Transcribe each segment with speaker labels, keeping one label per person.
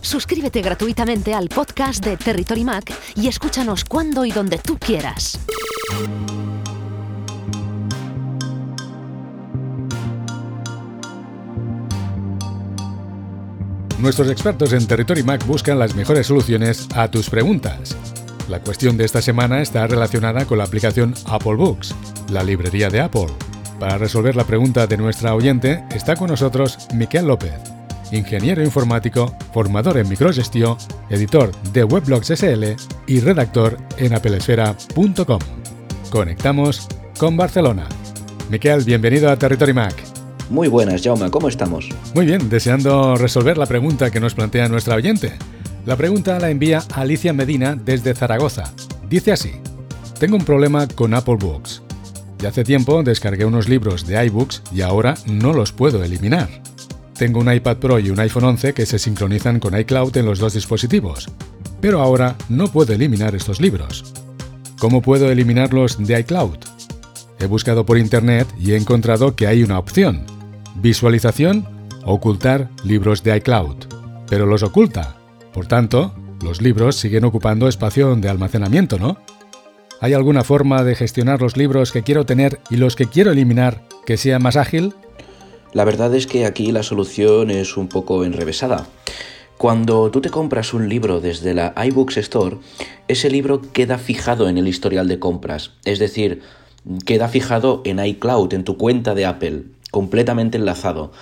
Speaker 1: Suscríbete gratuitamente al podcast de Territory Mac y escúchanos cuando y donde tú quieras.
Speaker 2: Nuestros expertos en Territory Mac buscan las mejores soluciones a tus preguntas. La cuestión de esta semana está relacionada con la aplicación Apple Books, la librería de Apple. Para resolver la pregunta de nuestra oyente está con nosotros Miquel López, ingeniero informático, formador en microgestión, editor de Weblogs SL y redactor en apelesfera.com. Conectamos con Barcelona. Miquel, bienvenido a Territory Mac.
Speaker 3: Muy buenas, Jaume, ¿cómo estamos?
Speaker 2: Muy bien, deseando resolver la pregunta que nos plantea nuestra oyente. La pregunta la envía Alicia Medina desde Zaragoza. Dice así: Tengo un problema con Apple Books. Ya hace tiempo descargué unos libros de iBooks y ahora no los puedo eliminar. Tengo un iPad Pro y un iPhone 11 que se sincronizan con iCloud en los dos dispositivos, pero ahora no puedo eliminar estos libros. ¿Cómo puedo eliminarlos de iCloud? He buscado por internet y he encontrado que hay una opción, Visualización, ocultar libros de iCloud, pero los oculta. Por tanto, los libros siguen ocupando espacio de almacenamiento, ¿no? ¿Hay alguna forma de gestionar los libros que quiero tener y los que quiero eliminar que sea más ágil?
Speaker 3: La verdad es que aquí la solución es un poco enrevesada. Cuando tú te compras un libro desde la iBooks Store, ese libro queda fijado en el historial de compras, es decir, queda fijado en iCloud, en tu cuenta de Apple completamente enlazado.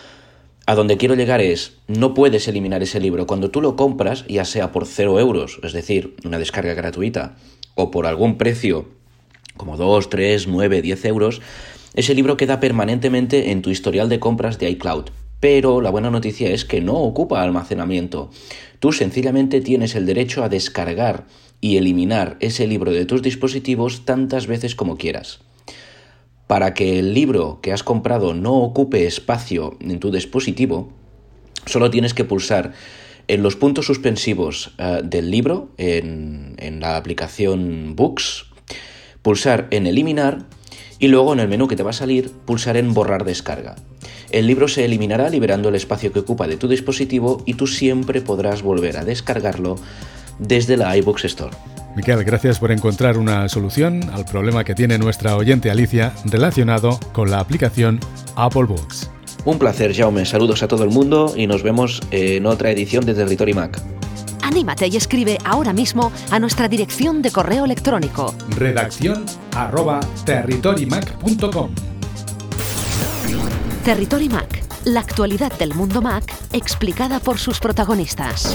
Speaker 3: A donde quiero llegar es, no puedes eliminar ese libro. Cuando tú lo compras, ya sea por 0 euros, es decir, una descarga gratuita, o por algún precio, como 2, 3, 9, 10 euros, ese libro queda permanentemente en tu historial de compras de iCloud. Pero la buena noticia es que no ocupa almacenamiento. Tú sencillamente tienes el derecho a descargar y eliminar ese libro de tus dispositivos tantas veces como quieras. Para que el libro que has comprado no ocupe espacio en tu dispositivo, solo tienes que pulsar en los puntos suspensivos eh, del libro, en, en la aplicación Books, pulsar en Eliminar y luego en el menú que te va a salir pulsar en Borrar descarga. El libro se eliminará liberando el espacio que ocupa de tu dispositivo y tú siempre podrás volver a descargarlo desde la iBooks Store.
Speaker 2: Miquel, gracias por encontrar una solución al problema que tiene nuestra oyente Alicia relacionado con la aplicación Apple Books.
Speaker 3: Un placer, Jaume. Saludos a todo el mundo y nos vemos en otra edición de Territory Mac.
Speaker 1: Anímate y escribe ahora mismo a nuestra dirección de correo electrónico.
Speaker 2: Redacción arroba territorymac.com
Speaker 1: Territory Mac, la actualidad del mundo Mac explicada por sus protagonistas.